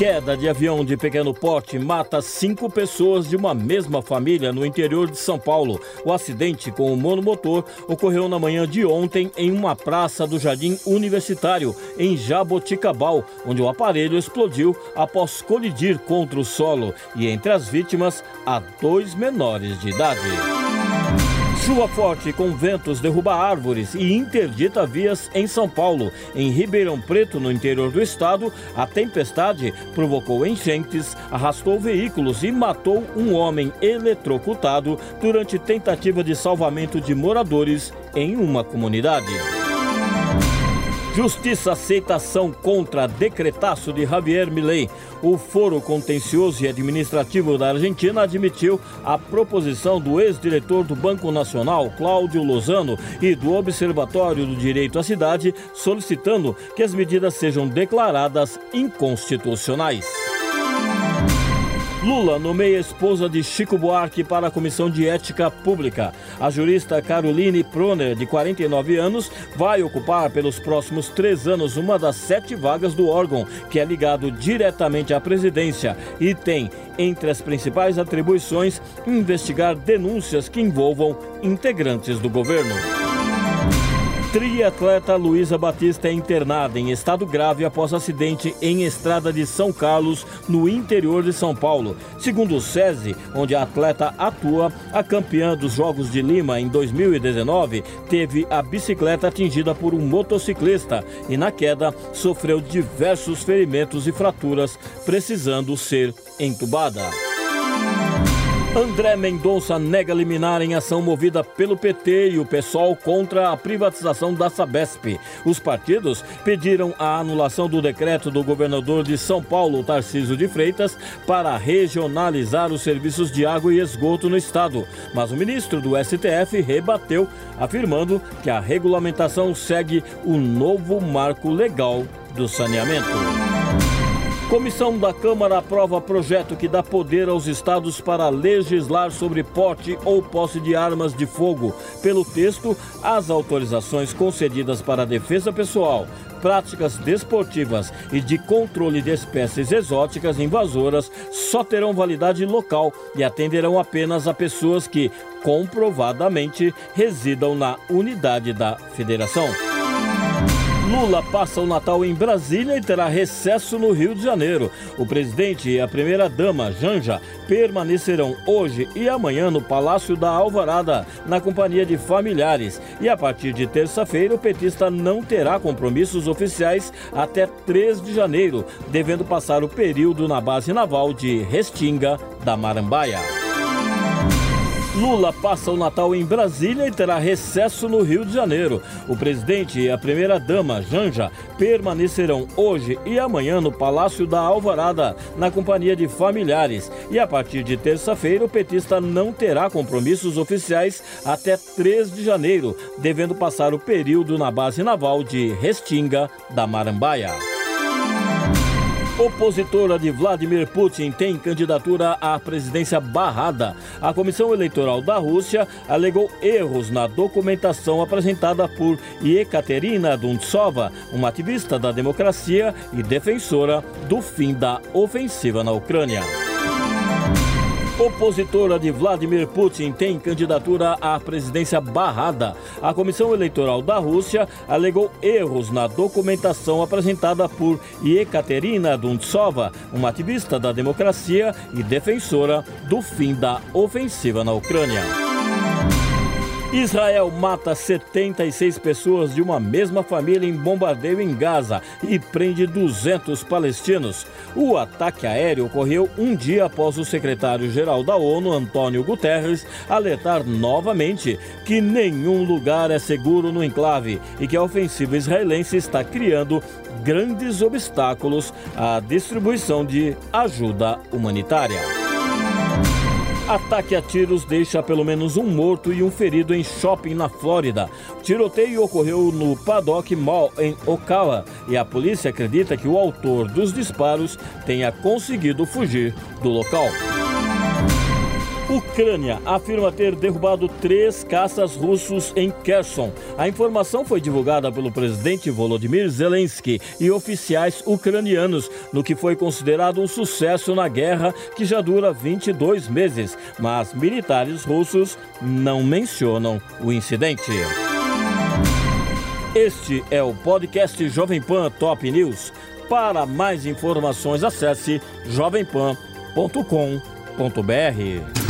Queda de avião de pequeno porte mata cinco pessoas de uma mesma família no interior de São Paulo. O acidente com o monomotor ocorreu na manhã de ontem em uma praça do Jardim Universitário, em Jaboticabal, onde o aparelho explodiu após colidir contra o solo. E entre as vítimas, há dois menores de idade. Chuva forte com ventos derruba árvores e interdita vias em São Paulo. Em Ribeirão Preto, no interior do estado, a tempestade provocou enchentes, arrastou veículos e matou um homem eletrocutado durante tentativa de salvamento de moradores em uma comunidade. Justiça aceita ação contra decretaço de Javier Milei. O Foro Contencioso e Administrativo da Argentina admitiu a proposição do ex-diretor do Banco Nacional, Cláudio Lozano, e do Observatório do Direito à Cidade, solicitando que as medidas sejam declaradas inconstitucionais. Lula nomeia esposa de Chico Buarque para a Comissão de Ética Pública. A jurista Caroline Proner, de 49 anos, vai ocupar pelos próximos três anos uma das sete vagas do órgão, que é ligado diretamente à presidência e tem, entre as principais atribuições, investigar denúncias que envolvam integrantes do governo. Triatleta Luísa Batista é internada em estado grave após acidente em estrada de São Carlos, no interior de São Paulo. Segundo o SESI, onde a atleta atua, a campeã dos Jogos de Lima em 2019 teve a bicicleta atingida por um motociclista e, na queda, sofreu diversos ferimentos e fraturas, precisando ser entubada. André Mendonça nega liminar em ação movida pelo PT e o PSOL contra a privatização da Sabesp. Os partidos pediram a anulação do decreto do governador de São Paulo, Tarcísio de Freitas, para regionalizar os serviços de água e esgoto no estado. Mas o ministro do STF rebateu, afirmando que a regulamentação segue o novo marco legal do saneamento. Comissão da Câmara aprova projeto que dá poder aos estados para legislar sobre porte ou posse de armas de fogo. Pelo texto, as autorizações concedidas para defesa pessoal, práticas desportivas e de controle de espécies exóticas invasoras só terão validade local e atenderão apenas a pessoas que comprovadamente residam na unidade da federação. Lula passa o Natal em Brasília e terá recesso no Rio de Janeiro. O presidente e a primeira-dama, Janja, permanecerão hoje e amanhã no Palácio da Alvorada, na companhia de familiares. E a partir de terça-feira, o petista não terá compromissos oficiais até 3 de janeiro, devendo passar o período na base naval de Restinga da Marambaia. Lula passa o Natal em Brasília e terá recesso no Rio de Janeiro. O presidente e a primeira-dama, Janja, permanecerão hoje e amanhã no Palácio da Alvorada, na companhia de familiares. E a partir de terça-feira, o petista não terá compromissos oficiais até 3 de janeiro, devendo passar o período na base naval de Restinga da Marambaia. Opositora de Vladimir Putin tem candidatura à presidência barrada. A Comissão Eleitoral da Rússia alegou erros na documentação apresentada por Ekaterina Duntsova, uma ativista da democracia e defensora do fim da ofensiva na Ucrânia. Opositora de Vladimir Putin tem candidatura à presidência barrada. A Comissão Eleitoral da Rússia alegou erros na documentação apresentada por Ekaterina Duntsova, uma ativista da democracia e defensora do fim da ofensiva na Ucrânia. Israel mata 76 pessoas de uma mesma família em bombardeio em Gaza e prende 200 palestinos. O ataque aéreo ocorreu um dia após o secretário-geral da ONU, Antônio Guterres, alertar novamente que nenhum lugar é seguro no enclave e que a ofensiva israelense está criando grandes obstáculos à distribuição de ajuda humanitária. Ataque a tiros deixa pelo menos um morto e um ferido em shopping na Flórida. Tiroteio ocorreu no Paddock Mall, em Ocala, e a polícia acredita que o autor dos disparos tenha conseguido fugir do local. Ucrânia afirma ter derrubado três caças russos em Kherson. A informação foi divulgada pelo presidente Volodymyr Zelensky e oficiais ucranianos, no que foi considerado um sucesso na guerra que já dura 22 meses. Mas militares russos não mencionam o incidente. Este é o podcast Jovem Pan Top News. Para mais informações, acesse jovempan.com.br.